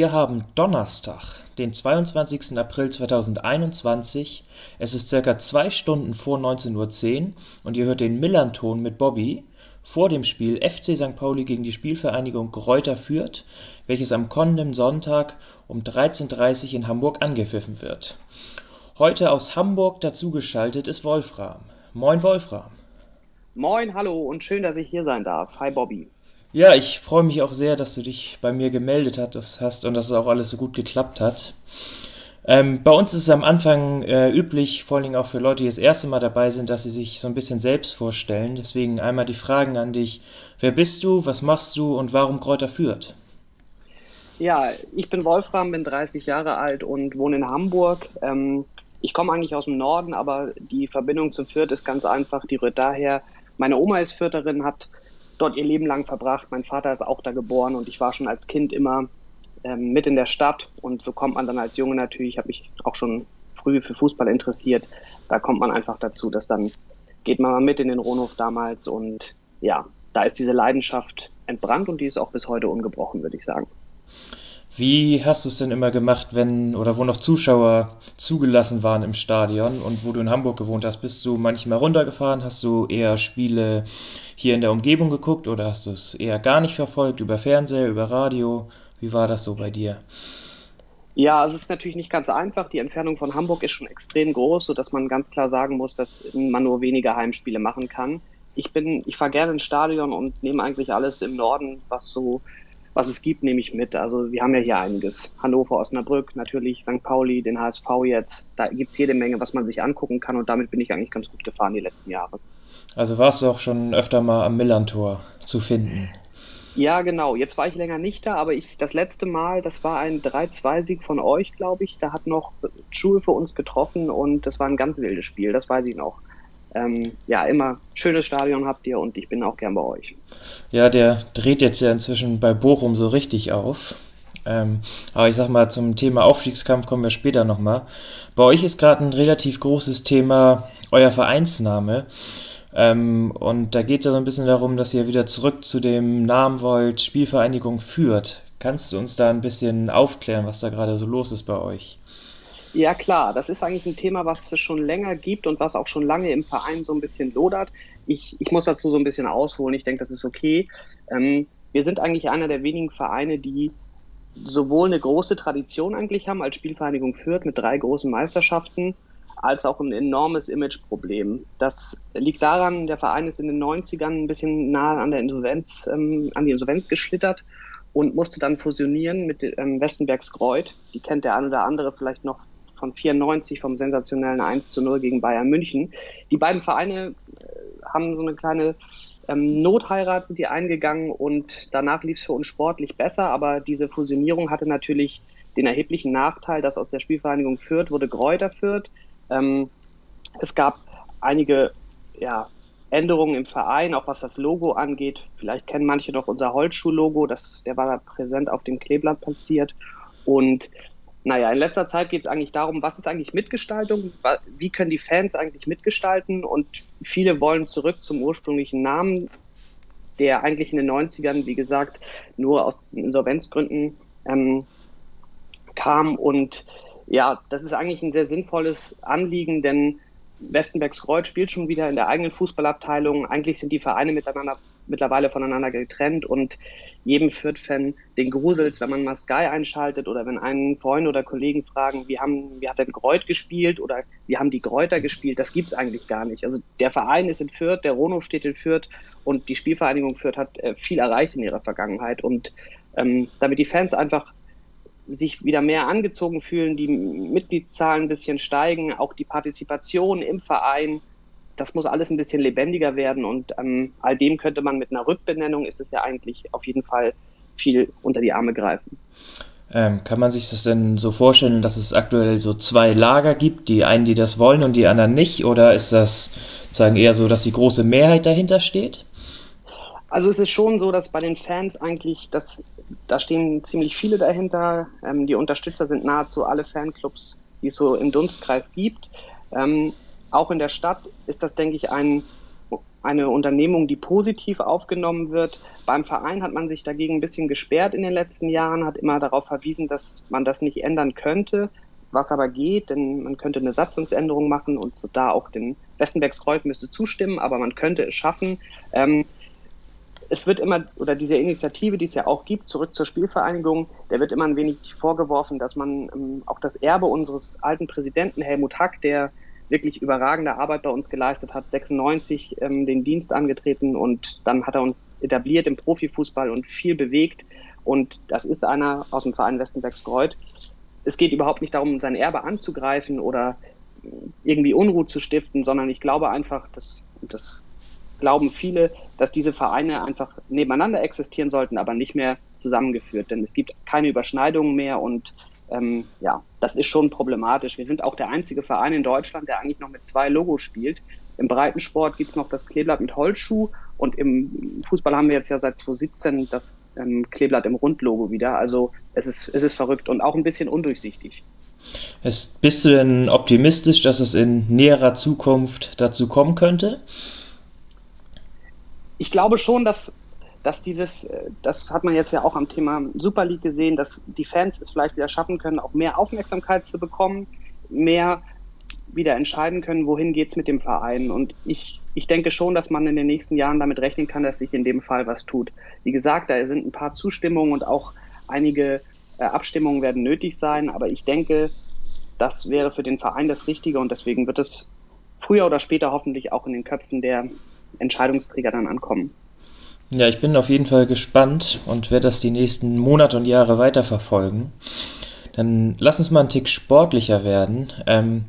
Wir haben Donnerstag, den 22. April 2021. Es ist circa zwei Stunden vor 19.10 Uhr und ihr hört den Millanton mit Bobby vor dem Spiel FC St. Pauli gegen die Spielvereinigung Greuther Fürth, welches am kommenden Sonntag um 13.30 Uhr in Hamburg angepfiffen wird. Heute aus Hamburg dazugeschaltet ist Wolfram. Moin Wolfram. Moin, hallo und schön, dass ich hier sein darf. Hi Bobby. Ja, ich freue mich auch sehr, dass du dich bei mir gemeldet hast und dass es auch alles so gut geklappt hat. Ähm, bei uns ist es am Anfang äh, üblich, vor allen Dingen auch für Leute, die das erste Mal dabei sind, dass sie sich so ein bisschen selbst vorstellen. Deswegen einmal die Fragen an dich. Wer bist du, was machst du und warum Kräuter führt? Ja, ich bin Wolfram, bin 30 Jahre alt und wohne in Hamburg. Ähm, ich komme eigentlich aus dem Norden, aber die Verbindung zu Fürth ist ganz einfach. Die rührt daher. Meine Oma ist Fürtherin, hat dort ihr Leben lang verbracht. Mein Vater ist auch da geboren und ich war schon als Kind immer ähm, mit in der Stadt und so kommt man dann als Junge natürlich, ich habe mich auch schon früh für Fußball interessiert, da kommt man einfach dazu, dass dann geht man mal mit in den Rohnhof damals und ja, da ist diese Leidenschaft entbrannt und die ist auch bis heute ungebrochen, würde ich sagen. Wie hast du es denn immer gemacht, wenn oder wo noch Zuschauer zugelassen waren im Stadion und wo du in Hamburg gewohnt hast? Bist du manchmal runtergefahren? Hast du eher Spiele hier in der Umgebung geguckt oder hast du es eher gar nicht verfolgt über Fernseher, über Radio? Wie war das so bei dir? Ja, es ist natürlich nicht ganz einfach. Die Entfernung von Hamburg ist schon extrem groß, sodass man ganz klar sagen muss, dass man nur wenige Heimspiele machen kann. Ich bin, ich fahre gerne ins Stadion und nehme eigentlich alles im Norden, was so, was es gibt, nehme ich mit. Also wir haben ja hier einiges. Hannover, Osnabrück, natürlich St. Pauli, den HSV jetzt. Da gibt es jede Menge, was man sich angucken kann und damit bin ich eigentlich ganz gut gefahren die letzten Jahre. Also warst du auch schon öfter mal am Millantor zu finden? Ja, genau. Jetzt war ich länger nicht da, aber ich das letzte Mal, das war ein 3-2-Sieg von euch, glaube ich. Da hat noch Schul für uns getroffen und das war ein ganz wildes Spiel, das weiß ich noch. Ähm, ja, immer schönes Stadion habt ihr und ich bin auch gern bei euch. Ja, der dreht jetzt ja inzwischen bei Bochum so richtig auf. Ähm, aber ich sag mal, zum Thema Aufstiegskampf kommen wir später nochmal. Bei euch ist gerade ein relativ großes Thema euer Vereinsname. Ähm, und da geht es ja so ein bisschen darum, dass ihr wieder zurück zu dem Namen wollt, Spielvereinigung führt. Kannst du uns da ein bisschen aufklären, was da gerade so los ist bei euch? Ja klar, das ist eigentlich ein Thema, was es schon länger gibt und was auch schon lange im Verein so ein bisschen lodert. Ich, ich muss dazu so ein bisschen ausholen, ich denke, das ist okay. Ähm, wir sind eigentlich einer der wenigen Vereine, die sowohl eine große Tradition eigentlich haben als Spielvereinigung Fürth mit drei großen Meisterschaften als auch ein enormes Imageproblem. Das liegt daran, der Verein ist in den 90ern ein bisschen nahe an der Insolvenz, ähm, an die Insolvenz geschlittert und musste dann fusionieren mit ähm, Westenbergs Greuth. Die kennt der eine oder andere vielleicht noch von 94 vom sensationellen 1 zu 0 gegen Bayern München. Die beiden Vereine äh, haben so eine kleine ähm, Notheirat sind die eingegangen und danach lief es für uns sportlich besser, aber diese Fusionierung hatte natürlich den erheblichen Nachteil, dass aus der Spielvereinigung Fürth wurde Gräuter Fürth, ähm, es gab einige ja, Änderungen im Verein, auch was das Logo angeht. Vielleicht kennen manche noch unser Holzschuh-Logo, der war da präsent auf dem Kleeblatt platziert. Und naja, in letzter Zeit geht es eigentlich darum, was ist eigentlich Mitgestaltung? Wie können die Fans eigentlich mitgestalten? Und viele wollen zurück zum ursprünglichen Namen, der eigentlich in den 90ern, wie gesagt, nur aus Insolvenzgründen ähm, kam. Und ja, das ist eigentlich ein sehr sinnvolles Anliegen, denn Westenbergs Kreuz spielt schon wieder in der eigenen Fußballabteilung. Eigentlich sind die Vereine miteinander mittlerweile voneinander getrennt und jedem Fürth-Fan den Grusels, wenn man mal Sky einschaltet oder wenn einen Freund oder Kollegen fragen, wie haben, wie hat denn Greuth gespielt oder wie haben die Kräuter gespielt, das gibt's eigentlich gar nicht. Also der Verein ist in Fürth, der Rono steht in Fürth und die Spielvereinigung Fürth hat äh, viel erreicht in ihrer Vergangenheit und ähm, damit die Fans einfach sich wieder mehr angezogen fühlen, die Mitgliedszahlen ein bisschen steigen, auch die Partizipation im Verein, das muss alles ein bisschen lebendiger werden und ähm, all dem könnte man mit einer Rückbenennung, ist es ja eigentlich auf jeden Fall viel unter die Arme greifen. Ähm, kann man sich das denn so vorstellen, dass es aktuell so zwei Lager gibt, die einen, die das wollen und die anderen nicht? Oder ist das sagen eher so, dass die große Mehrheit dahinter steht? Also es ist schon so, dass bei den Fans eigentlich das da stehen ziemlich viele dahinter. Ähm, die Unterstützer sind nahezu alle Fanclubs, die es so im Dunstkreis gibt. Ähm, auch in der Stadt ist das, denke ich, ein, eine Unternehmung, die positiv aufgenommen wird. Beim Verein hat man sich dagegen ein bisschen gesperrt in den letzten Jahren, hat immer darauf verwiesen, dass man das nicht ändern könnte, was aber geht, denn man könnte eine Satzungsänderung machen und so da auch den Westenbergskreuz müsste zustimmen, aber man könnte es schaffen. Ähm, es wird immer, oder diese Initiative, die es ja auch gibt, zurück zur Spielvereinigung, der wird immer ein wenig vorgeworfen, dass man ähm, auch das Erbe unseres alten Präsidenten Helmut Hack, der wirklich überragende Arbeit bei uns geleistet hat, 96 ähm, den Dienst angetreten und dann hat er uns etabliert im Profifußball und viel bewegt. Und das ist einer aus dem Verein Westenbergskreuth. Es geht überhaupt nicht darum, sein Erbe anzugreifen oder irgendwie Unruhe zu stiften, sondern ich glaube einfach, dass das glauben viele, dass diese Vereine einfach nebeneinander existieren sollten, aber nicht mehr zusammengeführt. Denn es gibt keine Überschneidungen mehr und ähm, ja, das ist schon problematisch. Wir sind auch der einzige Verein in Deutschland, der eigentlich noch mit zwei Logos spielt. Im Breitensport gibt's noch das Kleeblatt mit Holzschuh und im Fußball haben wir jetzt ja seit 2017 das ähm, Kleeblatt im Rundlogo wieder. Also es ist, es ist verrückt und auch ein bisschen undurchsichtig. Es, bist du denn optimistisch, dass es in näherer Zukunft dazu kommen könnte? ich glaube schon, dass, dass dieses, äh, das hat man jetzt ja auch am Thema Super League gesehen, dass die Fans es vielleicht wieder schaffen können, auch mehr Aufmerksamkeit zu bekommen, mehr wieder entscheiden können, wohin geht's mit dem Verein. Und ich, ich denke schon, dass man in den nächsten Jahren damit rechnen kann, dass sich in dem Fall was tut. Wie gesagt, da sind ein paar Zustimmungen und auch einige äh, Abstimmungen werden nötig sein, aber ich denke, das wäre für den Verein das Richtige und deswegen wird es früher oder später hoffentlich auch in den Köpfen der Entscheidungsträger dann ankommen. Ja, ich bin auf jeden Fall gespannt und werde das die nächsten Monate und Jahre weiterverfolgen. Dann lass uns mal einen Tick sportlicher werden. Ähm,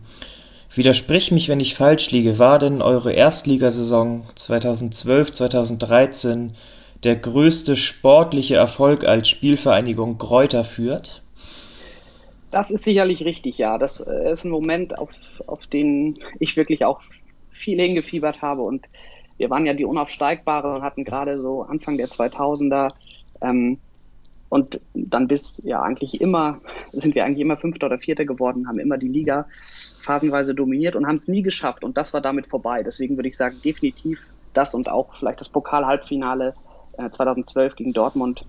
widersprich mich, wenn ich falsch liege. War denn eure Erstligasaison 2012, 2013 der größte sportliche Erfolg als Spielvereinigung Kräuter führt? Das ist sicherlich richtig, ja. Das äh, ist ein Moment, auf, auf den ich wirklich auch viel hingefiebert habe und wir waren ja die Unaufsteigbare und hatten gerade so Anfang der 2000er ähm, und dann bis ja eigentlich immer sind wir eigentlich immer Fünfter oder Vierter geworden, haben immer die Liga phasenweise dominiert und haben es nie geschafft und das war damit vorbei. Deswegen würde ich sagen, definitiv das und auch vielleicht das Pokal-Halbfinale äh, 2012 gegen Dortmund.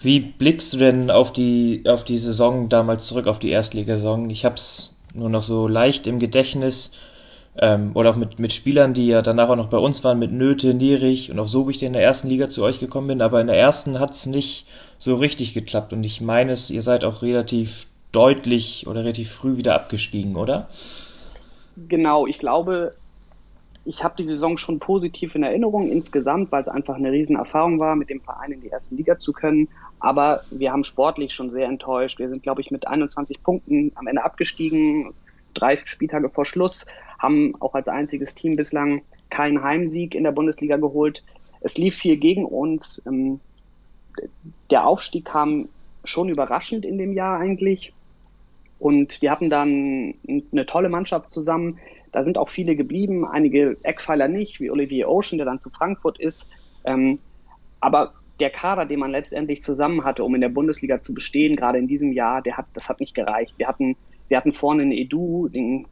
Wie blickst du denn auf die, auf die Saison damals zurück, auf die Erstligasaison? Ich habe es nur noch so leicht im Gedächtnis. Ähm, oder auch mit, mit Spielern, die ja danach auch noch bei uns waren, mit Nöte, Nierich und auch so, wie ich in der ersten Liga zu euch gekommen bin. Aber in der ersten hat es nicht so richtig geklappt. Und ich meine es, ihr seid auch relativ deutlich oder relativ früh wieder abgestiegen, oder? Genau, ich glaube, ich habe die Saison schon positiv in Erinnerung insgesamt, weil es einfach eine Riesenerfahrung war, mit dem Verein in die erste Liga zu können. Aber wir haben sportlich schon sehr enttäuscht. Wir sind, glaube ich, mit 21 Punkten am Ende abgestiegen, drei Spieltage vor Schluss, haben auch als einziges Team bislang keinen Heimsieg in der Bundesliga geholt. Es lief viel gegen uns. Ähm, der Aufstieg kam schon überraschend in dem Jahr eigentlich. Und wir hatten dann eine tolle Mannschaft zusammen. Da sind auch viele geblieben, einige Eckpfeiler nicht, wie Olivier Ocean, der dann zu Frankfurt ist. Ähm, aber der Kader, den man letztendlich zusammen hatte, um in der Bundesliga zu bestehen, gerade in diesem Jahr, der hat, das hat nicht gereicht. Wir hatten wir hatten vorne einen Edu, den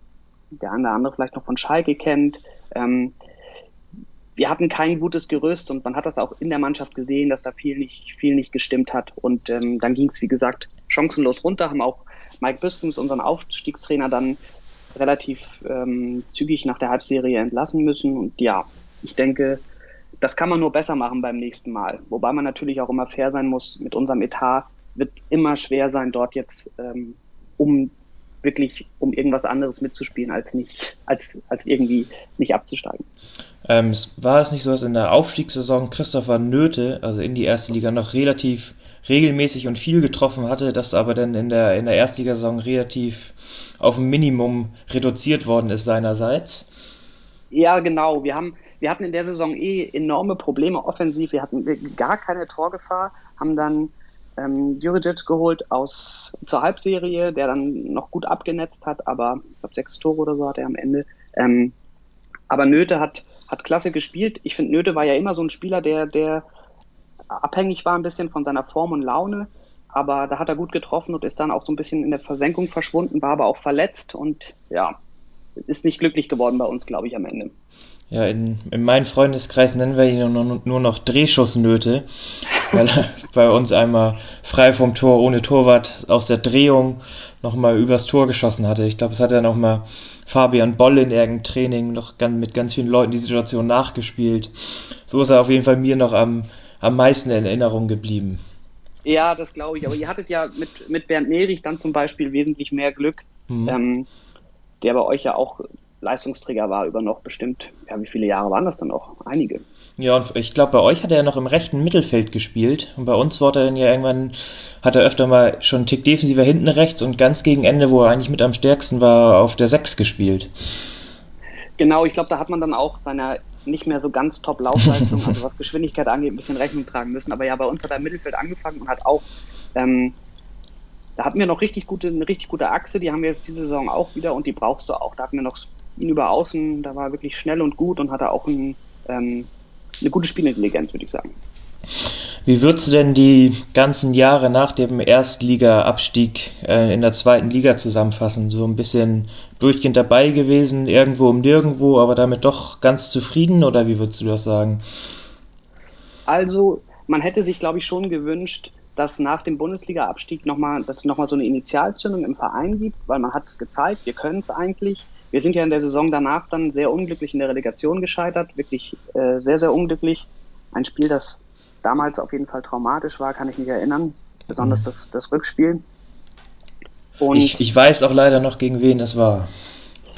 der eine oder andere vielleicht noch von Schalke kennt. Ähm, wir hatten kein gutes Gerüst und man hat das auch in der Mannschaft gesehen, dass da viel nicht, viel nicht gestimmt hat. Und ähm, dann ging es, wie gesagt, chancenlos runter, haben auch Mike Biskens, unseren Aufstiegstrainer, dann relativ ähm, zügig nach der Halbserie entlassen müssen. Und ja, ich denke, das kann man nur besser machen beim nächsten Mal. Wobei man natürlich auch immer fair sein muss. Mit unserem Etat wird es immer schwer sein, dort jetzt ähm, um wirklich um irgendwas anderes mitzuspielen, als nicht, als, als irgendwie nicht abzusteigen. Ähm, war es nicht so, dass in der Aufstiegssaison Christopher Nöte, also in die erste Liga, noch relativ regelmäßig und viel getroffen hatte, das aber dann in der, in der Erstligasaison relativ auf ein Minimum reduziert worden ist seinerseits? Ja, genau. Wir haben, wir hatten in der Saison eh enorme Probleme offensiv. Wir hatten gar keine Torgefahr, haben dann ähm, Juricic geholt aus zur Halbserie, der dann noch gut abgenetzt hat, aber ich glaube sechs Tore oder so hat er am Ende. Ähm, aber Nöte hat, hat klasse gespielt. Ich finde, Nöte war ja immer so ein Spieler, der, der abhängig war ein bisschen von seiner Form und Laune. Aber da hat er gut getroffen und ist dann auch so ein bisschen in der Versenkung verschwunden, war aber auch verletzt und ja, ist nicht glücklich geworden bei uns, glaube ich, am Ende. Ja, in, in meinem Freundeskreis nennen wir ihn nur, nur noch Drehschussnöte, weil er bei uns einmal frei vom Tor, ohne Torwart, aus der Drehung nochmal übers Tor geschossen hatte. Ich glaube, es hat ja nochmal Fabian Boll in irgendeinem Training noch mit ganz vielen Leuten die Situation nachgespielt. So ist er auf jeden Fall mir noch am, am meisten in Erinnerung geblieben. Ja, das glaube ich. Aber ihr hattet ja mit, mit Bernd Nerich dann zum Beispiel wesentlich mehr Glück, mhm. ähm, der bei euch ja auch Leistungsträger war über noch bestimmt, ja, wie viele Jahre waren das dann noch? Einige. Ja, und ich glaube, bei euch hat er ja noch im rechten Mittelfeld gespielt. Und bei uns wurde er dann ja irgendwann, hat er öfter mal schon einen Tick defensiver hinten rechts und ganz gegen Ende, wo er eigentlich mit am stärksten war, auf der 6 gespielt. Genau, ich glaube, da hat man dann auch seiner nicht mehr so ganz top Laufleistung, also was Geschwindigkeit angeht, ein bisschen Rechnung tragen müssen. Aber ja, bei uns hat er im Mittelfeld angefangen und hat auch ähm, da hatten wir noch richtig gute, eine richtig gute Achse, die haben wir jetzt diese Saison auch wieder und die brauchst du auch. Da hatten wir noch ihn über außen, da war er wirklich schnell und gut und hatte auch ein, ähm, eine gute Spielintelligenz, würde ich sagen. Wie würdest du denn die ganzen Jahre nach dem Erstliga-Abstieg äh, in der zweiten Liga zusammenfassen? So ein bisschen durchgehend dabei gewesen, irgendwo um nirgendwo, aber damit doch ganz zufrieden oder wie würdest du das sagen? Also, man hätte sich, glaube ich, schon gewünscht, dass nach dem Bundesliga-Abstieg nochmal, dass es nochmal so eine Initialzündung im Verein gibt, weil man hat es gezeigt, wir können es eigentlich. Wir sind ja in der Saison danach dann sehr unglücklich in der Relegation gescheitert, wirklich äh, sehr, sehr unglücklich. Ein Spiel, das damals auf jeden Fall traumatisch war, kann ich mich erinnern, besonders mhm. das, das Rückspiel. Und ich, ich weiß auch leider noch, gegen wen es war.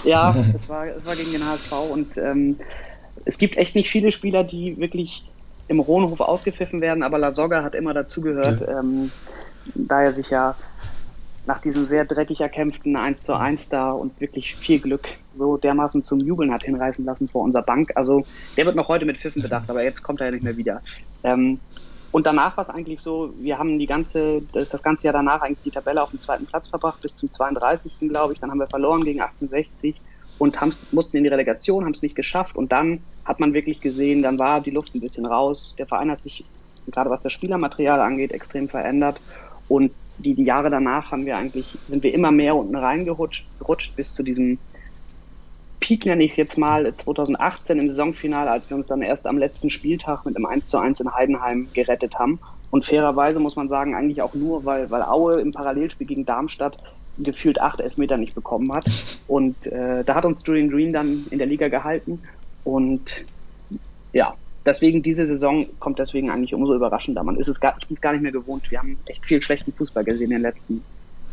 Ja, es war, es war gegen den HSV und ähm, es gibt echt nicht viele Spieler, die wirklich im Rohnhof ausgepfiffen werden, aber La Soga hat immer dazugehört, ja. ähm, da er sich ja nach diesem sehr dreckig erkämpften 1 zu 1 da und wirklich viel Glück so dermaßen zum Jubeln hat hinreißen lassen vor unserer Bank. Also der wird noch heute mit Pfiffen bedacht, aber jetzt kommt er ja nicht mehr wieder. Ähm, und danach war es eigentlich so, wir haben die ganze, das, das ganze Jahr danach eigentlich die Tabelle auf dem zweiten Platz verbracht, bis zum 32. glaube ich. Dann haben wir verloren gegen 1860 und mussten in die Relegation, haben es nicht geschafft. Und dann hat man wirklich gesehen, dann war die Luft ein bisschen raus. Der Verein hat sich, gerade was das Spielermaterial angeht, extrem verändert. Und die, die Jahre danach haben wir eigentlich, sind wir immer mehr unten reingerutscht gerutscht bis zu diesem Peak, nenne ich es jetzt mal, 2018 im Saisonfinale, als wir uns dann erst am letzten Spieltag mit einem 1 zu 1 in Heidenheim gerettet haben. Und fairerweise muss man sagen, eigentlich auch nur, weil, weil Aue im Parallelspiel gegen Darmstadt gefühlt acht Elfmeter nicht bekommen hat. Und äh, da hat uns Julian Green dann in der Liga gehalten. Und ja, deswegen diese Saison kommt deswegen eigentlich umso überraschender. Man ist es gar, ich bin es gar nicht mehr gewohnt. Wir haben echt viel schlechten Fußball gesehen in den letzten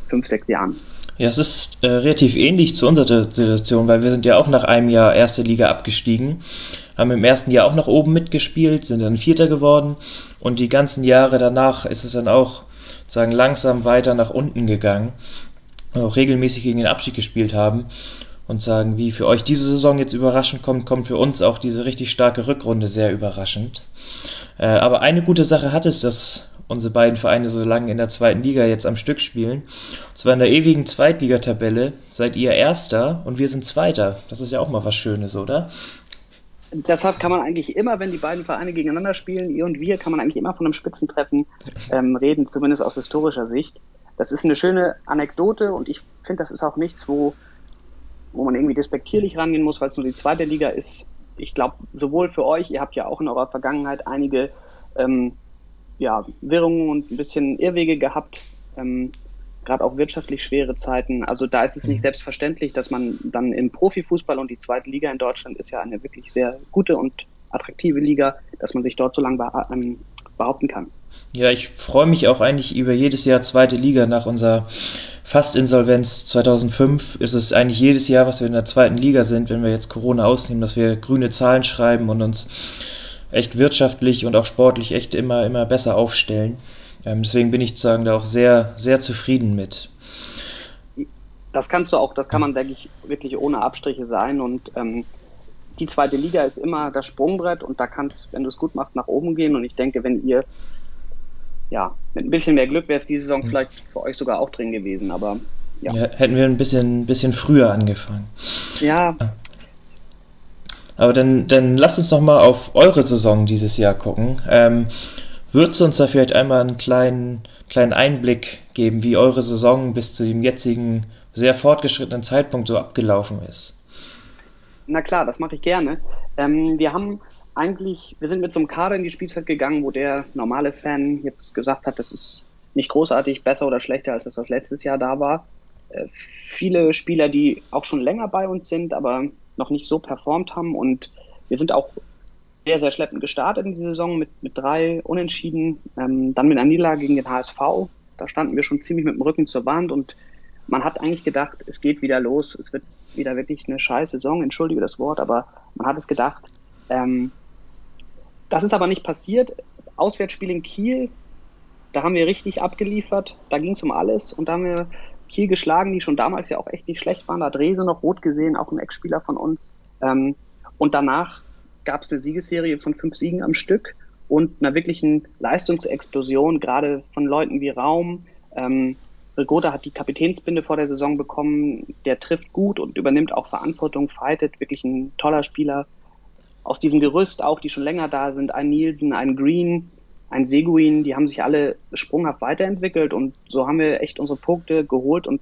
fünf, sechs Jahren. Ja, es ist äh, relativ ähnlich zu unserer Situation, weil wir sind ja auch nach einem Jahr erste Liga abgestiegen, haben im ersten Jahr auch nach oben mitgespielt, sind dann Vierter geworden und die ganzen Jahre danach ist es dann auch sagen langsam weiter nach unten gegangen auch regelmäßig gegen den Abstieg gespielt haben und sagen, wie für euch diese Saison jetzt überraschend kommt, kommt für uns auch diese richtig starke Rückrunde sehr überraschend. Äh, aber eine gute Sache hat es, dass unsere beiden Vereine so lange in der zweiten Liga jetzt am Stück spielen. Und zwar in der ewigen Zweitligatabelle seid ihr Erster und wir sind Zweiter. Das ist ja auch mal was Schönes, oder? Deshalb kann man eigentlich immer, wenn die beiden Vereine gegeneinander spielen, ihr und wir, kann man eigentlich immer von einem Spitzentreffen ähm, reden, zumindest aus historischer Sicht das ist eine schöne Anekdote und ich finde, das ist auch nichts, wo, wo man irgendwie despektierlich rangehen muss, weil es nur die zweite Liga ist. Ich glaube, sowohl für euch, ihr habt ja auch in eurer Vergangenheit einige ähm, ja, Wirrungen und ein bisschen Irrwege gehabt, ähm, gerade auch wirtschaftlich schwere Zeiten. Also da ist es nicht selbstverständlich, dass man dann im Profifußball und die zweite Liga in Deutschland ist ja eine wirklich sehr gute und attraktive Liga, dass man sich dort so lange ähm, behaupten kann. Ja, ich freue mich auch eigentlich über jedes Jahr zweite Liga. Nach unserer Fastinsolvenz 2005 ist es eigentlich jedes Jahr, was wir in der zweiten Liga sind, wenn wir jetzt Corona ausnehmen, dass wir grüne Zahlen schreiben und uns echt wirtschaftlich und auch sportlich echt immer, immer besser aufstellen. Ähm, deswegen bin ich sagen da auch sehr, sehr zufrieden mit. Das kannst du auch, das kann man, denke ich, wirklich ohne Abstriche sein und ähm, die zweite Liga ist immer das Sprungbrett und da kannst, wenn du es gut machst, nach oben gehen. Und ich denke, wenn ihr, ja, mit ein bisschen mehr Glück wäre es diese Saison mhm. vielleicht für euch sogar auch drin gewesen, aber ja. ja. Hätten wir ein bisschen, bisschen früher angefangen. Ja. Aber dann, dann lasst uns noch mal auf eure Saison dieses Jahr gucken. Ähm, Würdest du uns da vielleicht einmal einen kleinen, kleinen Einblick geben, wie eure Saison bis zu dem jetzigen sehr fortgeschrittenen Zeitpunkt so abgelaufen ist? Na klar, das mache ich gerne. Ähm, wir haben eigentlich, wir sind mit so einem Kader in die Spielzeit gegangen, wo der normale Fan jetzt gesagt hat, das ist nicht großartig besser oder schlechter als das, was letztes Jahr da war. Äh, viele Spieler, die auch schon länger bei uns sind, aber noch nicht so performt haben und wir sind auch sehr, sehr schleppend gestartet in die Saison mit, mit drei Unentschieden, ähm, dann mit Niederlage gegen den HSV. Da standen wir schon ziemlich mit dem Rücken zur Wand und man hat eigentlich gedacht, es geht wieder los, es wird wieder wirklich eine scheiß Saison, entschuldige das Wort, aber man hat es gedacht. Ähm, das ist aber nicht passiert. Auswärtsspiel in Kiel, da haben wir richtig abgeliefert, da ging es um alles und da haben wir Kiel geschlagen, die schon damals ja auch echt nicht schlecht waren. Da hat Rese noch rot gesehen, auch ein Ex-Spieler von uns. Ähm, und danach gab es eine Siegesserie von fünf Siegen am Stück und einer wirklichen Leistungsexplosion, gerade von Leuten wie Raum. Ähm, Rigoda hat die Kapitänsbinde vor der Saison bekommen. Der trifft gut und übernimmt auch Verantwortung, fightet. Wirklich ein toller Spieler. Aus diesem Gerüst auch, die schon länger da sind, ein Nielsen, ein Green, ein Seguin, die haben sich alle sprunghaft weiterentwickelt und so haben wir echt unsere Punkte geholt und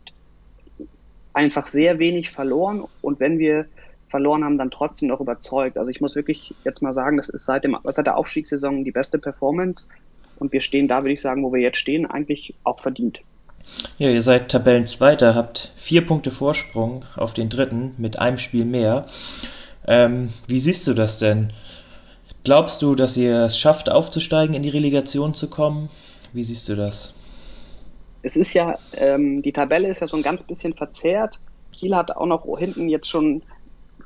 einfach sehr wenig verloren. Und wenn wir verloren haben, dann trotzdem noch überzeugt. Also ich muss wirklich jetzt mal sagen, das ist seit, dem, seit der Aufstiegssaison die beste Performance. Und wir stehen da, würde ich sagen, wo wir jetzt stehen, eigentlich auch verdient. Ja, ihr seid Tabellenzweiter, habt vier Punkte Vorsprung auf den dritten mit einem Spiel mehr. Ähm, wie siehst du das denn? Glaubst du, dass ihr es schafft, aufzusteigen, in die Relegation zu kommen? Wie siehst du das? Es ist ja, ähm, die Tabelle ist ja so ein ganz bisschen verzerrt. Kiel hat auch noch hinten jetzt schon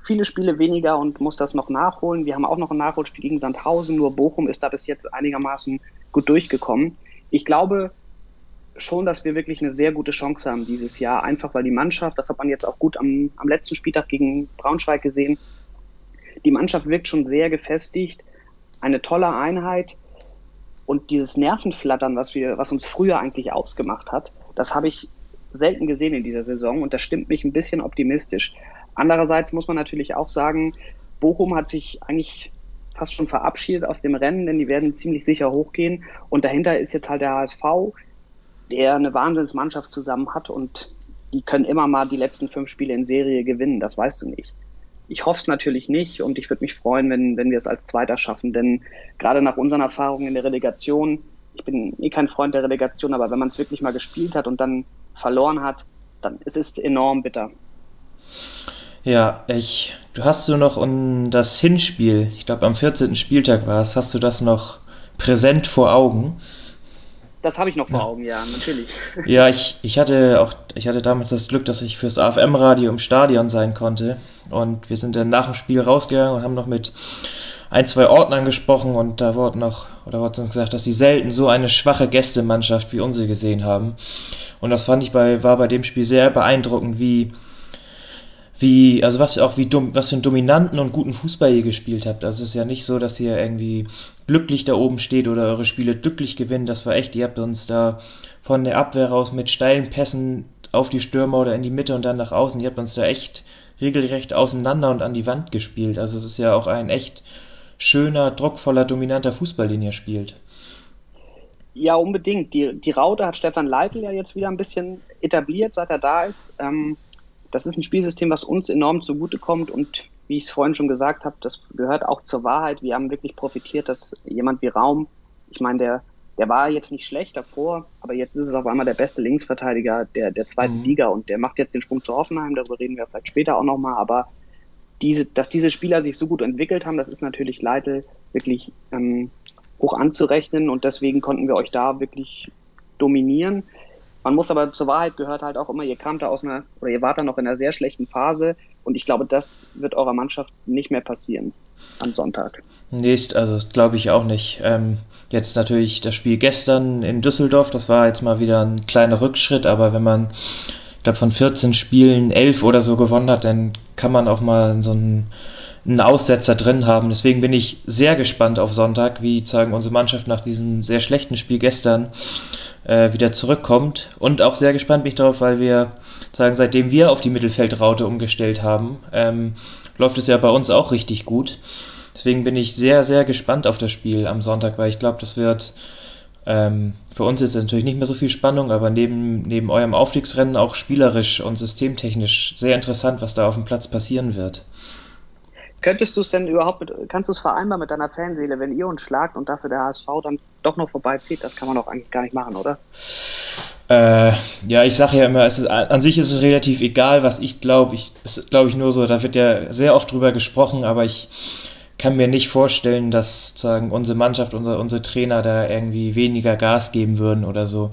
viele Spiele weniger und muss das noch nachholen. Wir haben auch noch ein Nachholspiel gegen Sandhausen, nur Bochum ist da bis jetzt einigermaßen gut durchgekommen. Ich glaube schon, dass wir wirklich eine sehr gute Chance haben dieses Jahr, einfach weil die Mannschaft, das hat man jetzt auch gut am, am letzten Spieltag gegen Braunschweig gesehen, die Mannschaft wirkt schon sehr gefestigt, eine tolle Einheit und dieses Nervenflattern, was wir, was uns früher eigentlich ausgemacht hat, das habe ich selten gesehen in dieser Saison und das stimmt mich ein bisschen optimistisch. Andererseits muss man natürlich auch sagen, Bochum hat sich eigentlich fast schon verabschiedet aus dem Rennen, denn die werden ziemlich sicher hochgehen. Und dahinter ist jetzt halt der HSV, der eine Wahnsinnsmannschaft zusammen hat und die können immer mal die letzten fünf Spiele in Serie gewinnen, das weißt du nicht. Ich hoffe es natürlich nicht und ich würde mich freuen, wenn, wenn wir es als Zweiter schaffen, denn gerade nach unseren Erfahrungen in der Relegation, ich bin eh kein Freund der Relegation, aber wenn man es wirklich mal gespielt hat und dann verloren hat, dann ist es enorm bitter. Ja, ich, du hast du noch um das Hinspiel, ich glaube am 14. Spieltag war es, hast du das noch präsent vor Augen? Das habe ich noch vor. Augen, ja, natürlich. Ja, ich, ich hatte auch, ich hatte damals das Glück, dass ich fürs AFM-Radio im Stadion sein konnte. Und wir sind dann nach dem Spiel rausgegangen und haben noch mit ein, zwei Ordnern gesprochen und da wurde noch, oder wurde uns gesagt, dass sie selten so eine schwache Gästemannschaft wie unsere gesehen haben. Und das fand ich bei, war bei dem Spiel sehr beeindruckend, wie, wie, also was auch wie dumm, was für einen dominanten und guten Fußball ihr gespielt habt. Also es ist ja nicht so, dass ihr irgendwie glücklich da oben steht oder eure Spiele glücklich gewinnen. Das war echt, ihr habt uns da von der Abwehr raus mit steilen Pässen auf die Stürmer oder in die Mitte und dann nach außen. Ihr habt uns da echt regelrecht auseinander und an die Wand gespielt. Also es ist ja auch ein echt schöner, druckvoller, dominanter Fußball, den ihr spielt. Ja, unbedingt. Die, die Raute hat Stefan Leitl ja jetzt wieder ein bisschen etabliert, seit er da ist. Ähm, das ist ein Spielsystem, was uns enorm zugutekommt und wie ich es vorhin schon gesagt habe, das gehört auch zur Wahrheit. Wir haben wirklich profitiert, dass jemand wie Raum, ich meine, der, der war jetzt nicht schlecht davor, aber jetzt ist es auf einmal der beste Linksverteidiger der, der zweiten mhm. Liga und der macht jetzt den Sprung zu Hoffenheim, darüber reden wir vielleicht später auch nochmal, aber diese, dass diese Spieler sich so gut entwickelt haben, das ist natürlich Leitl wirklich ähm, hoch anzurechnen und deswegen konnten wir euch da wirklich dominieren. Man muss aber zur Wahrheit gehört halt auch immer, ihr kamt da aus einer, oder ihr wart da noch in einer sehr schlechten Phase und ich glaube, das wird eurer Mannschaft nicht mehr passieren am Sonntag. Nee, also glaube ich auch nicht. Ähm, jetzt natürlich das Spiel gestern in Düsseldorf, das war jetzt mal wieder ein kleiner Rückschritt, aber wenn man, ich glaube, von 14 Spielen 11 oder so gewonnen hat, dann kann man auch mal so einen, einen Aussetzer drin haben. Deswegen bin ich sehr gespannt auf Sonntag, wie sagen unsere Mannschaft nach diesem sehr schlechten Spiel gestern äh, wieder zurückkommt. Und auch sehr gespannt bin ich darauf, weil wir sagen, seitdem wir auf die Mittelfeldraute umgestellt haben, ähm, läuft es ja bei uns auch richtig gut. Deswegen bin ich sehr, sehr gespannt auf das Spiel am Sonntag, weil ich glaube, das wird ähm, für uns ist natürlich nicht mehr so viel Spannung, aber neben, neben eurem Aufstiegsrennen auch spielerisch und systemtechnisch sehr interessant, was da auf dem Platz passieren wird. Könntest du es denn überhaupt, mit, kannst du es vereinbaren mit deiner Fanseele, wenn ihr uns schlagt und dafür der HSV dann doch noch vorbeizieht? Das kann man doch eigentlich gar nicht machen, oder? Äh, ja, ich sage ja immer, es ist, an sich ist es relativ egal, was ich glaube. Ich, ist glaube ich nur so, da wird ja sehr oft drüber gesprochen, aber ich kann mir nicht vorstellen, dass sozusagen unsere Mannschaft, unser, unsere Trainer da irgendwie weniger Gas geben würden oder so.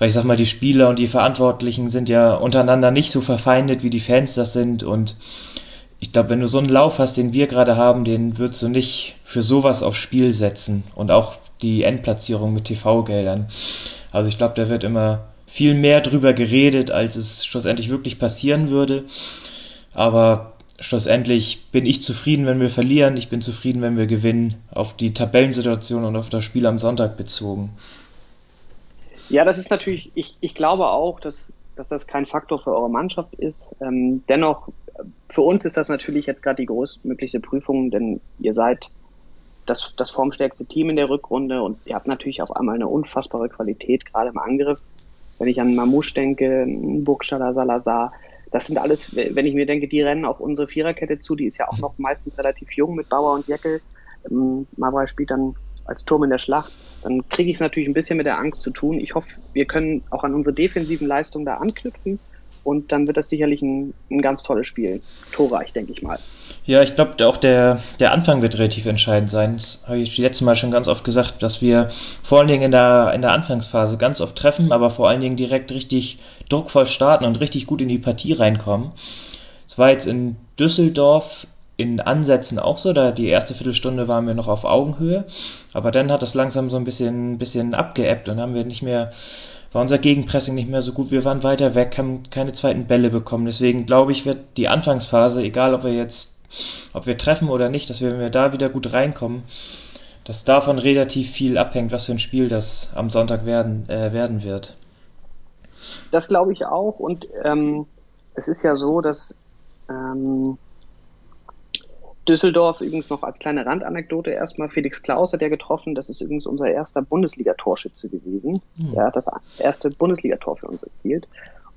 Weil ich sag mal, die Spieler und die Verantwortlichen sind ja untereinander nicht so verfeindet, wie die Fans das sind und ich glaube, wenn du so einen Lauf hast, den wir gerade haben, den würdest du nicht für sowas aufs Spiel setzen und auch die Endplatzierung mit TV-Geldern. Also ich glaube, da wird immer viel mehr drüber geredet, als es schlussendlich wirklich passieren würde. Aber schlussendlich bin ich zufrieden, wenn wir verlieren. Ich bin zufrieden, wenn wir gewinnen, auf die Tabellensituation und auf das Spiel am Sonntag bezogen. Ja, das ist natürlich, ich, ich glaube auch, dass, dass das kein Faktor für eure Mannschaft ist. Ähm, dennoch für uns ist das natürlich jetzt gerade die größtmögliche Prüfung, denn ihr seid das, das formstärkste Team in der Rückrunde und ihr habt natürlich auf einmal eine unfassbare Qualität, gerade im Angriff. Wenn ich an Mamouche denke, Burgstaller, Salazar, das sind alles, wenn ich mir denke, die rennen auf unsere Viererkette zu, die ist ja auch noch meistens relativ jung mit Bauer und Jeckel. Ähm, Mabra spielt dann als Turm in der Schlacht. Dann kriege ich es natürlich ein bisschen mit der Angst zu tun. Ich hoffe, wir können auch an unsere defensiven Leistungen da anknüpfen und dann wird das sicherlich ein, ein ganz tolles Spiel. Torreich, denke ich mal. Ja, ich glaube, auch der, der Anfang wird relativ entscheidend sein. Das habe ich letztes Mal schon ganz oft gesagt, dass wir vor allen Dingen in der, in der Anfangsphase ganz oft treffen, aber vor allen Dingen direkt richtig druckvoll starten und richtig gut in die Partie reinkommen. Es war jetzt in Düsseldorf in Ansätzen auch so, da die erste Viertelstunde waren wir noch auf Augenhöhe, aber dann hat das langsam so ein bisschen, bisschen abgeebbt und haben wir nicht mehr war unser Gegenpressing nicht mehr so gut. Wir waren weiter weg, haben keine zweiten Bälle bekommen. Deswegen glaube ich, wird die Anfangsphase, egal ob wir jetzt, ob wir treffen oder nicht, dass wir, wenn wir da wieder gut reinkommen, dass davon relativ viel abhängt, was für ein Spiel das am Sonntag werden, äh, werden wird. Das glaube ich auch. Und ähm, es ist ja so, dass ähm, Düsseldorf übrigens noch als kleine Randanekdote erstmal. Felix Klaus hat ja getroffen. Das ist übrigens unser erster Bundesliga-Torschütze gewesen. Mhm. Er hat das erste Bundesligator für uns erzielt.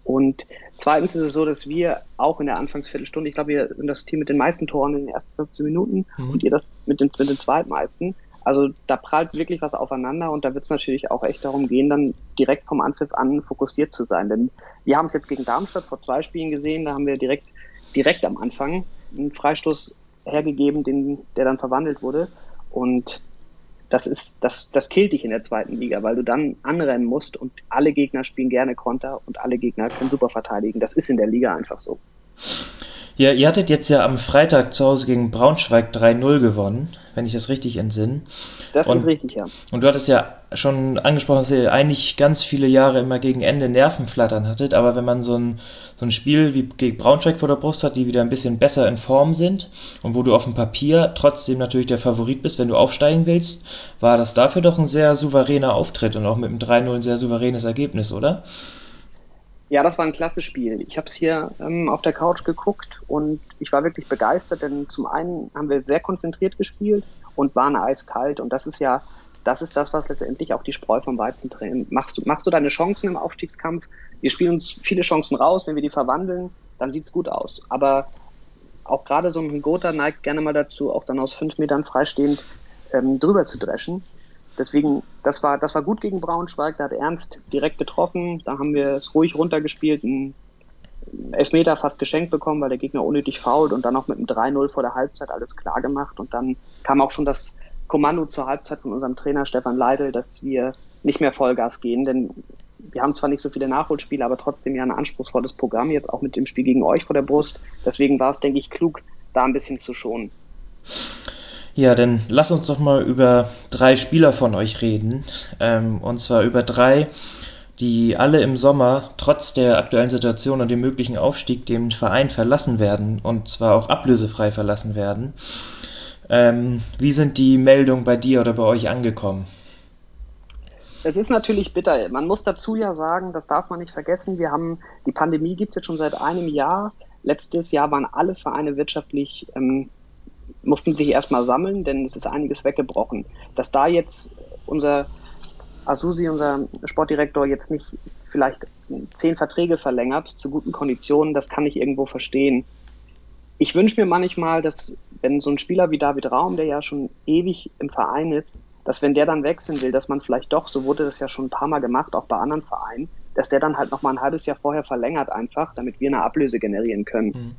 Und zweitens ist es so, dass wir auch in der Anfangsviertelstunde, ich glaube, wir sind das Team mit den meisten Toren in den ersten 15 Minuten mhm. und ihr das mit den, mit den zweitmeisten. Also da prallt wirklich was aufeinander und da wird es natürlich auch echt darum gehen, dann direkt vom Anpfiff an fokussiert zu sein. Denn wir haben es jetzt gegen Darmstadt vor zwei Spielen gesehen, da haben wir direkt, direkt am Anfang einen Freistoß hergegeben, den, der dann verwandelt wurde. Und das ist, das, das killt dich in der zweiten Liga, weil du dann anrennen musst und alle Gegner spielen gerne Konter und alle Gegner können super verteidigen. Das ist in der Liga einfach so. Ja, ihr hattet jetzt ja am Freitag zu Hause gegen Braunschweig 3-0 gewonnen, wenn ich das richtig entsinne. Das und, ist richtig, ja. Und du hattest ja schon angesprochen, dass ihr eigentlich ganz viele Jahre immer gegen Ende Nervenflattern hattet, aber wenn man so ein, so ein Spiel wie gegen Braunschweig vor der Brust hat, die wieder ein bisschen besser in Form sind und wo du auf dem Papier trotzdem natürlich der Favorit bist, wenn du aufsteigen willst, war das dafür doch ein sehr souveräner Auftritt und auch mit dem 3-0 ein sehr souveränes Ergebnis, oder? Ja, das war ein klasse Spiel. Ich habe es hier ähm, auf der Couch geguckt und ich war wirklich begeistert, denn zum einen haben wir sehr konzentriert gespielt und waren eiskalt und das ist ja, das ist das, was letztendlich auch die Spreu vom Weizen trennt. Machst du, machst du deine Chancen im Aufstiegskampf? Wir spielen uns viele Chancen raus, wenn wir die verwandeln, dann sieht's gut aus. Aber auch gerade so ein Gotha neigt gerne mal dazu, auch dann aus fünf Metern freistehend ähm, drüber zu dreschen. Deswegen, das war, das war gut gegen Braunschweig, da hat Ernst direkt getroffen, da haben wir es ruhig runtergespielt, einen Elfmeter fast geschenkt bekommen, weil der Gegner unnötig fault und dann auch mit einem 3-0 vor der Halbzeit alles klar gemacht und dann kam auch schon das Kommando zur Halbzeit von unserem Trainer Stefan Leidl, dass wir nicht mehr Vollgas gehen, denn wir haben zwar nicht so viele Nachholspiele, aber trotzdem ja ein anspruchsvolles Programm jetzt auch mit dem Spiel gegen euch vor der Brust. Deswegen war es, denke ich, klug, da ein bisschen zu schonen. Ja, dann lass uns doch mal über drei Spieler von euch reden. Ähm, und zwar über drei, die alle im Sommer trotz der aktuellen Situation und dem möglichen Aufstieg den Verein verlassen werden und zwar auch ablösefrei verlassen werden. Ähm, wie sind die Meldungen bei dir oder bei euch angekommen? Es ist natürlich bitter. Man muss dazu ja sagen, das darf man nicht vergessen, wir haben, die Pandemie gibt es jetzt schon seit einem Jahr. Letztes Jahr waren alle Vereine wirtschaftlich ähm, mussten sich erstmal sammeln, denn es ist einiges weggebrochen. Dass da jetzt unser Asusi, unser Sportdirektor, jetzt nicht vielleicht zehn Verträge verlängert zu guten Konditionen, das kann ich irgendwo verstehen. Ich wünsche mir manchmal, dass wenn so ein Spieler wie David Raum, der ja schon ewig im Verein ist, dass wenn der dann wechseln will, dass man vielleicht doch, so wurde das ja schon ein paar Mal gemacht, auch bei anderen Vereinen, dass der dann halt noch mal ein halbes Jahr vorher verlängert einfach, damit wir eine Ablöse generieren können. Mhm.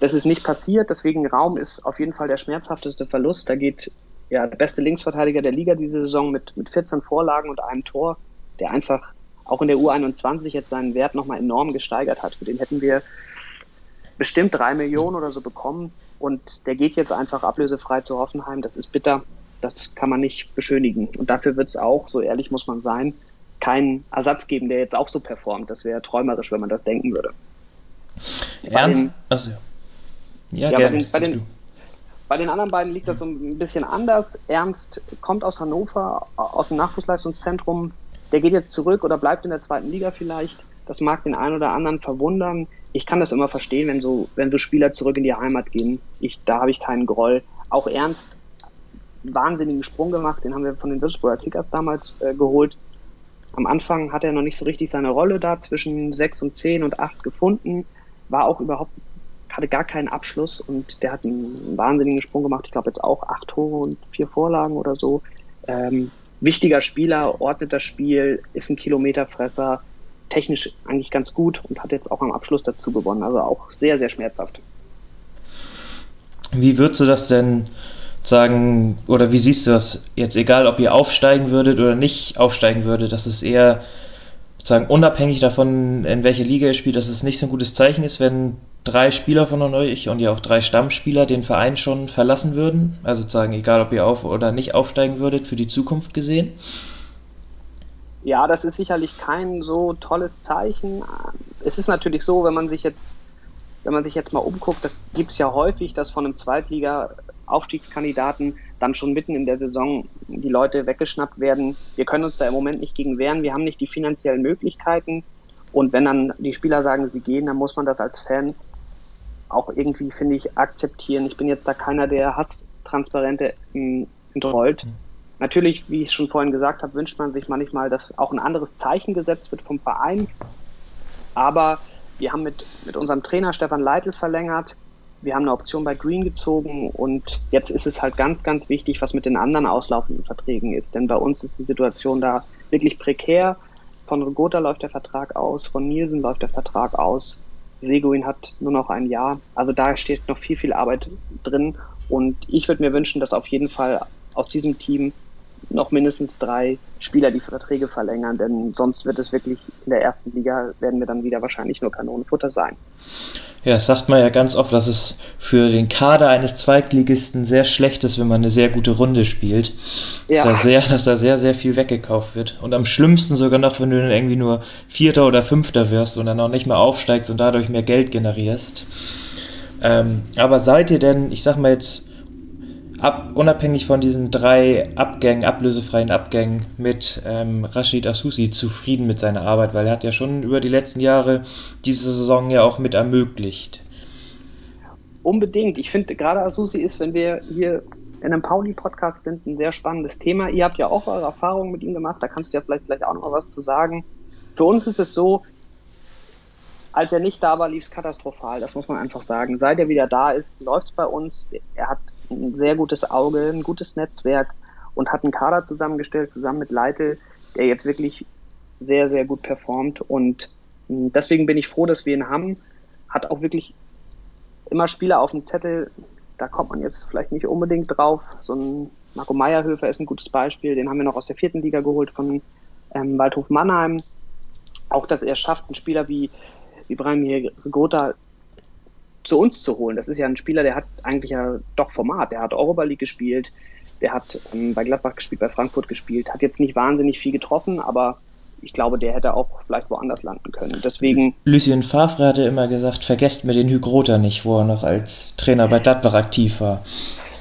Das ist nicht passiert, deswegen Raum ist auf jeden Fall der schmerzhafteste Verlust. Da geht ja der beste Linksverteidiger der Liga diese Saison mit, mit 14 Vorlagen und einem Tor, der einfach auch in der U21 jetzt seinen Wert nochmal enorm gesteigert hat. Für den hätten wir bestimmt drei Millionen oder so bekommen und der geht jetzt einfach ablösefrei zu Hoffenheim. Das ist bitter. Das kann man nicht beschönigen. Und dafür wird es auch, so ehrlich muss man sein, keinen Ersatz geben, der jetzt auch so performt. Das wäre träumerisch, wenn man das denken würde. Ernst? Den, also, ja, ja gerne. Bei den, bei, den, bei den anderen beiden liegt das so ein bisschen anders. Ernst kommt aus Hannover, aus dem Nachwuchsleistungszentrum. Der geht jetzt zurück oder bleibt in der zweiten Liga vielleicht. Das mag den einen oder anderen verwundern. Ich kann das immer verstehen, wenn so, wenn so Spieler zurück in die Heimat gehen. Ich, da habe ich keinen Groll. Auch Ernst, wahnsinnigen Sprung gemacht. Den haben wir von den Würzburger Kickers damals äh, geholt. Am Anfang hat er noch nicht so richtig seine Rolle da zwischen sechs und zehn und acht gefunden. War auch überhaupt hatte gar keinen Abschluss und der hat einen wahnsinnigen Sprung gemacht. Ich glaube jetzt auch acht Tore und vier Vorlagen oder so. Ähm, wichtiger Spieler, ordnet das Spiel, ist ein Kilometerfresser, technisch eigentlich ganz gut und hat jetzt auch am Abschluss dazu gewonnen. Also auch sehr, sehr schmerzhaft. Wie würdest du das denn sagen, oder wie siehst du das jetzt, egal ob ihr aufsteigen würdet oder nicht aufsteigen würdet, dass es eher sozusagen unabhängig davon, in welche Liga ihr spielt, dass es nicht so ein gutes Zeichen ist, wenn drei Spieler von euch und ja auch drei Stammspieler den Verein schon verlassen würden? Also sozusagen, egal ob ihr auf oder nicht aufsteigen würdet, für die Zukunft gesehen? Ja, das ist sicherlich kein so tolles Zeichen. Es ist natürlich so, wenn man sich jetzt, wenn man sich jetzt mal umguckt, das gibt es ja häufig, dass von einem Zweitliga-Aufstiegskandidaten dann schon mitten in der Saison die Leute weggeschnappt werden. Wir können uns da im Moment nicht gegen wehren. Wir haben nicht die finanziellen Möglichkeiten. Und wenn dann die Spieler sagen, sie gehen, dann muss man das als Fan auch irgendwie, finde ich, akzeptieren. Ich bin jetzt da keiner, der Hasstransparente entrollt. Mhm. Natürlich, wie ich schon vorhin gesagt habe, wünscht man sich manchmal, dass auch ein anderes Zeichen gesetzt wird vom Verein. Aber wir haben mit, mit unserem Trainer Stefan Leitl verlängert. Wir haben eine Option bei Green gezogen und jetzt ist es halt ganz, ganz wichtig, was mit den anderen auslaufenden Verträgen ist. Denn bei uns ist die Situation da wirklich prekär. Von Regota läuft der Vertrag aus, von Nielsen läuft der Vertrag aus. Seguin hat nur noch ein Jahr. Also da steht noch viel, viel Arbeit drin. Und ich würde mir wünschen, dass auf jeden Fall aus diesem Team noch mindestens drei Spieler die Verträge verlängern, denn sonst wird es wirklich in der ersten Liga werden wir dann wieder wahrscheinlich nur Kanonenfutter sein. Ja, das sagt man ja ganz oft, dass es für den Kader eines Zweitligisten sehr schlecht ist, wenn man eine sehr gute Runde spielt. Ja. Dass, da sehr, dass da sehr, sehr viel weggekauft wird. Und am schlimmsten sogar noch, wenn du dann irgendwie nur Vierter oder Fünfter wirst und dann auch nicht mehr aufsteigst und dadurch mehr Geld generierst. Ähm, aber seid ihr denn, ich sag mal jetzt, ab, unabhängig von diesen drei Abgängen, ablösefreien Abgängen mit ähm, Rashid Asusi zufrieden mit seiner Arbeit, weil er hat ja schon über die letzten Jahre diese Saison ja auch mit ermöglicht. Unbedingt. Ich finde gerade Asusi ist, wenn wir hier in einem Pauli-Podcast sind, ein sehr spannendes Thema. Ihr habt ja auch eure Erfahrungen mit ihm gemacht, da kannst du ja vielleicht gleich auch noch was zu sagen. Für uns ist es so, als er nicht da war, lief es katastrophal, das muss man einfach sagen. Seit er wieder da ist, läuft es bei uns. Er hat ein sehr gutes Auge, ein gutes Netzwerk und hat einen Kader zusammengestellt, zusammen mit Leitl, der jetzt wirklich sehr, sehr gut performt. Und hm, deswegen bin ich froh, dass wir ihn haben. Hat auch wirklich immer Spieler auf dem Zettel, da kommt man jetzt vielleicht nicht unbedingt drauf. So ein Marco Meyerhöfer ist ein gutes Beispiel, den haben wir noch aus der vierten Liga geholt von ähm, Waldhof Mannheim. Auch, dass er schafft, einen Spieler wie, wie Brian Gotha zu uns zu holen. Das ist ja ein Spieler, der hat eigentlich ja doch Format. Der hat Europa League gespielt, der hat ähm, bei Gladbach gespielt, bei Frankfurt gespielt, hat jetzt nicht wahnsinnig viel getroffen, aber ich glaube, der hätte auch vielleicht woanders landen können. Deswegen. Lucien Favre hatte immer gesagt, vergesst mir den Hygrota nicht, wo er noch als Trainer bei Gladbach aktiv war.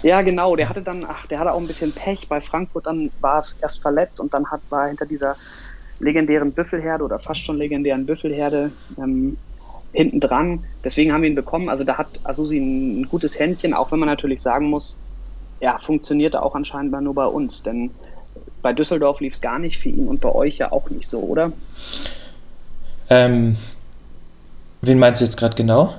Ja, genau. Der hatte dann, ach, der hatte auch ein bisschen Pech bei Frankfurt. Dann war er erst verletzt und dann hat, war er hinter dieser legendären Büffelherde oder fast schon legendären Büffelherde ähm, hinten dran. Deswegen haben wir ihn bekommen. Also da hat Asusi ein, gutes Händchen, auch wenn man natürlich sagen muss, ja, funktionierte auch anscheinend nur bei uns. Denn bei Düsseldorf lief es gar nicht für ihn und bei euch ja auch nicht so, oder? Ähm, wen meinst du jetzt gerade genau?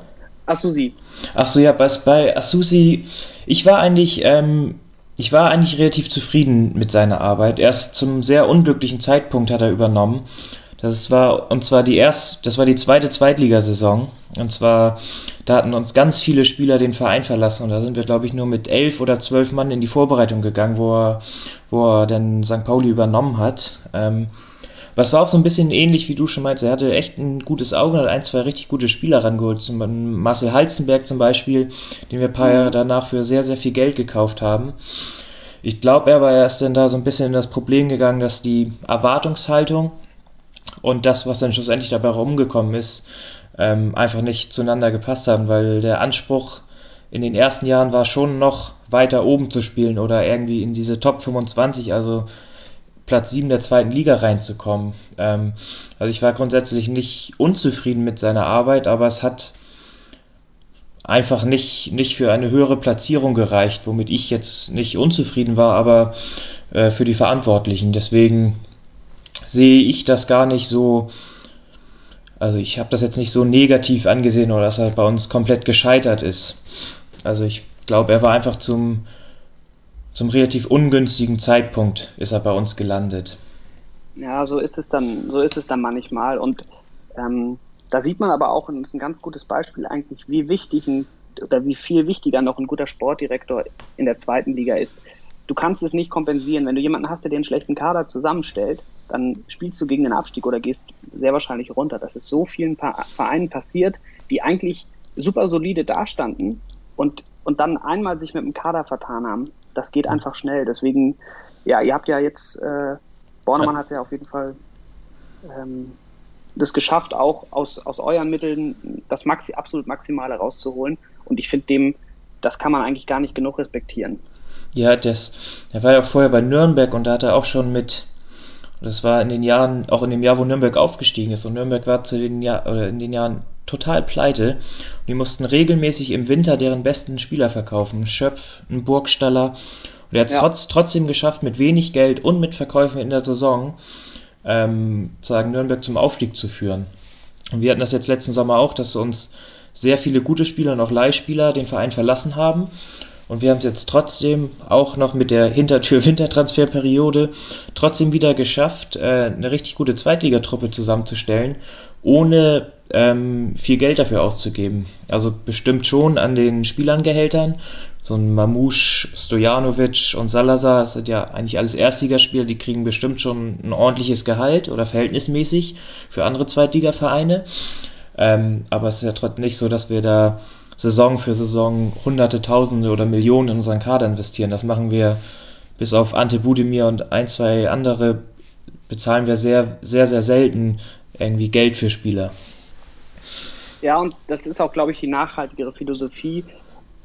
Asusi. Ach so, ja, was bei Asusi, ich war eigentlich, ähm, ich war eigentlich relativ zufrieden mit seiner Arbeit. Erst zum sehr unglücklichen Zeitpunkt hat er übernommen. Das war, und zwar die erst, das war die zweite Zweitligasaison. Und zwar, da hatten uns ganz viele Spieler den Verein verlassen. Und da sind wir, glaube ich, nur mit elf oder zwölf Mann in die Vorbereitung gegangen, wo er, wo er dann St. Pauli übernommen hat. Ähm, was war auch so ein bisschen ähnlich, wie du schon meinst. Er hatte echt ein gutes Auge und hat ein, zwei richtig gute Spieler rangeholt. Zum Beispiel Marcel Halzenberg zum Beispiel, den wir ein paar Jahre danach für sehr, sehr viel Geld gekauft haben. Ich glaube, er war erst dann da so ein bisschen in das Problem gegangen, dass die Erwartungshaltung und das, was dann schlussendlich dabei rumgekommen ist, ähm, einfach nicht zueinander gepasst haben, weil der Anspruch in den ersten Jahren war schon noch weiter oben zu spielen oder irgendwie in diese Top 25, also Platz 7 der zweiten Liga reinzukommen. Ähm, also ich war grundsätzlich nicht unzufrieden mit seiner Arbeit, aber es hat einfach nicht, nicht für eine höhere Platzierung gereicht, womit ich jetzt nicht unzufrieden war, aber äh, für die Verantwortlichen. Deswegen sehe ich das gar nicht so. Also ich habe das jetzt nicht so negativ angesehen oder dass er bei uns komplett gescheitert ist. Also ich glaube, er war einfach zum, zum relativ ungünstigen Zeitpunkt ist er bei uns gelandet. Ja, so ist es dann, so ist es dann manchmal. Und ähm, da sieht man aber auch, und das ist ein ganz gutes Beispiel eigentlich, wie wichtig ein, oder wie viel wichtiger noch ein guter Sportdirektor in der zweiten Liga ist. Du kannst es nicht kompensieren. Wenn du jemanden hast, der den schlechten Kader zusammenstellt, dann spielst du gegen den Abstieg oder gehst sehr wahrscheinlich runter. Das ist so vielen Vereinen passiert, die eigentlich super solide dastanden und, und dann einmal sich mit dem Kader vertan haben. Das geht einfach schnell. Deswegen, ja, ihr habt ja jetzt, äh, Bornemann hat ja auf jeden Fall ähm, das geschafft, auch aus, aus euren Mitteln das Maxi, absolut Maximale rauszuholen. Und ich finde dem, das kann man eigentlich gar nicht genug respektieren. Ja, das, er war ja auch vorher bei Nürnberg und da hat er auch schon mit, das war in den Jahren, auch in dem Jahr, wo Nürnberg aufgestiegen ist. Und Nürnberg war zu den Jahr, oder in den Jahren total pleite. Und die mussten regelmäßig im Winter deren besten Spieler verkaufen. Schöpf, ein Burgstaller. Und er hat es ja. trotz, trotzdem geschafft, mit wenig Geld und mit Verkäufen in der Saison, ähm, sagen, Nürnberg zum Aufstieg zu führen. Und wir hatten das jetzt letzten Sommer auch, dass uns sehr viele gute Spieler und auch Leihspieler den Verein verlassen haben. Und wir haben es jetzt trotzdem auch noch mit der Hintertür-Wintertransferperiode trotzdem wieder geschafft, äh, eine richtig gute Zweitligatruppe zusammenzustellen, ohne ähm, viel Geld dafür auszugeben. Also bestimmt schon an den Spielangehältern. So ein Mamouche, Stojanovic und Salazar, das sind ja eigentlich alles Erstligaspieler, die kriegen bestimmt schon ein ordentliches Gehalt oder verhältnismäßig für andere Zweitligavereine. Ähm, aber es ist ja trotzdem nicht so, dass wir da Saison für Saison Hunderte, Tausende oder Millionen in unseren Kader investieren. Das machen wir bis auf Ante Budemir und ein, zwei andere bezahlen wir sehr, sehr, sehr selten irgendwie Geld für Spieler. Ja, und das ist auch, glaube ich, die nachhaltigere Philosophie.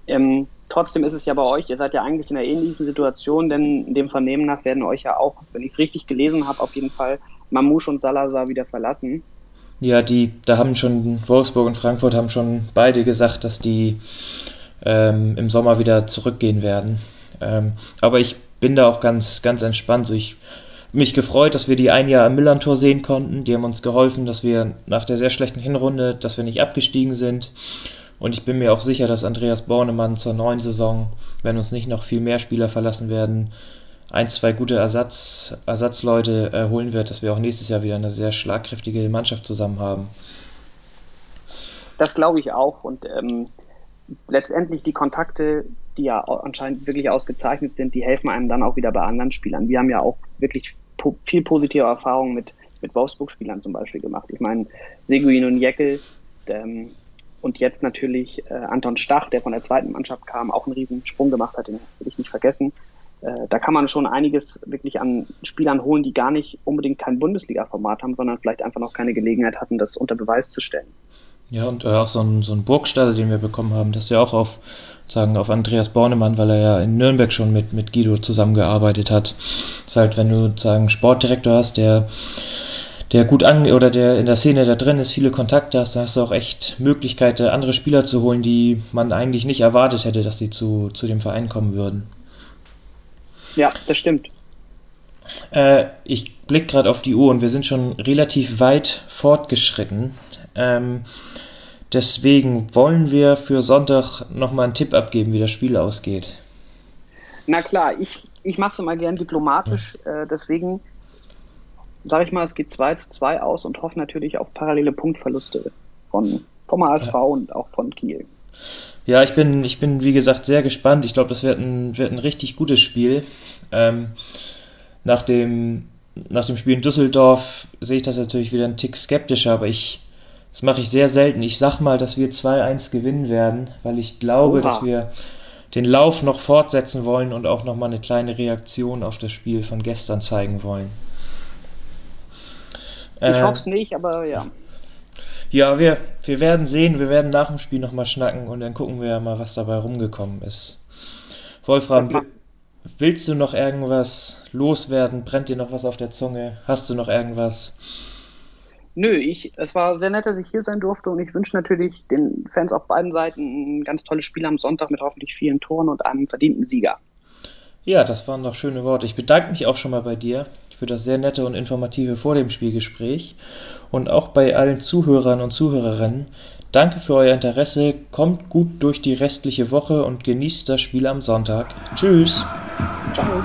Ähm, trotzdem ist es ja bei euch, ihr seid ja eigentlich in einer ähnlichen Situation, denn dem Vernehmen nach werden euch ja auch, wenn ich es richtig gelesen habe, auf jeden Fall Mamouche und Salazar wieder verlassen. Ja, die, da haben schon Wolfsburg und Frankfurt haben schon beide gesagt, dass die ähm, im Sommer wieder zurückgehen werden. Ähm, aber ich bin da auch ganz, ganz entspannt. So ich mich gefreut, dass wir die ein Jahr im Millantor sehen konnten. Die haben uns geholfen, dass wir nach der sehr schlechten Hinrunde, dass wir nicht abgestiegen sind. Und ich bin mir auch sicher, dass Andreas Bornemann zur neuen Saison, wenn uns nicht noch viel mehr Spieler verlassen werden, ein, zwei gute Ersatz, Ersatzleute äh, holen wird, dass wir auch nächstes Jahr wieder eine sehr schlagkräftige Mannschaft zusammen haben. Das glaube ich auch. Und ähm, letztendlich die Kontakte, die ja anscheinend wirklich ausgezeichnet sind, die helfen einem dann auch wieder bei anderen Spielern. Wir haben ja auch wirklich po viel positive Erfahrungen mit, mit Wolfsburg-Spielern zum Beispiel gemacht. Ich meine, Seguin und Jeckel ähm, und jetzt natürlich äh, Anton Stach, der von der zweiten Mannschaft kam, auch einen riesen Sprung gemacht hat, den will ich nicht vergessen. Äh, da kann man schon einiges wirklich an Spielern holen, die gar nicht unbedingt kein Bundesliga-Format haben, sondern vielleicht einfach noch keine Gelegenheit hatten, das unter Beweis zu stellen. Ja, und äh, auch so ein, so ein Burgstall, den wir bekommen haben, das ist ja auch auf, sagen, auf Andreas Bornemann, weil er ja in Nürnberg schon mit, mit Guido zusammengearbeitet hat. Das ist halt, wenn du sagen Sportdirektor hast, der der gut an oder der in der Szene da drin ist, viele Kontakte hast, dann hast du auch echt Möglichkeiten, andere Spieler zu holen, die man eigentlich nicht erwartet hätte, dass sie zu, zu dem Verein kommen würden. Ja, das stimmt. Äh, ich blicke gerade auf die Uhr und wir sind schon relativ weit fortgeschritten. Ähm, deswegen wollen wir für Sonntag nochmal einen Tipp abgeben, wie das Spiel ausgeht. Na klar, ich, ich mache es immer gern diplomatisch, äh, deswegen sage ich mal, es geht 2 zu 2 aus und hoffe natürlich auf parallele Punktverluste von, vom ASV ja. und auch von Kiel. Ja, ich bin, ich bin wie gesagt sehr gespannt. Ich glaube, das wird ein, wird ein richtig gutes Spiel. Ähm, nach, dem, nach dem Spiel in Düsseldorf sehe ich das natürlich wieder einen Tick skeptischer, aber ich, das mache ich sehr selten. Ich sag mal, dass wir 2-1 gewinnen werden, weil ich glaube, Oha. dass wir den Lauf noch fortsetzen wollen und auch nochmal eine kleine Reaktion auf das Spiel von gestern zeigen wollen. Ich äh, hoffe es nicht, aber ja. Ja, wir, wir werden sehen, wir werden nach dem Spiel nochmal schnacken und dann gucken wir ja mal, was dabei rumgekommen ist. Wolfram, willst du noch irgendwas loswerden? Brennt dir noch was auf der Zunge? Hast du noch irgendwas? Nö, ich, es war sehr nett, dass ich hier sein durfte und ich wünsche natürlich den Fans auf beiden Seiten ein ganz tolles Spiel am Sonntag mit hoffentlich vielen Toren und einem verdienten Sieger. Ja, das waren doch schöne Worte. Ich bedanke mich auch schon mal bei dir für das sehr nette und informative vor dem Spielgespräch und auch bei allen Zuhörern und Zuhörerinnen. Danke für euer Interesse, kommt gut durch die restliche Woche und genießt das Spiel am Sonntag. Tschüss. Ciao.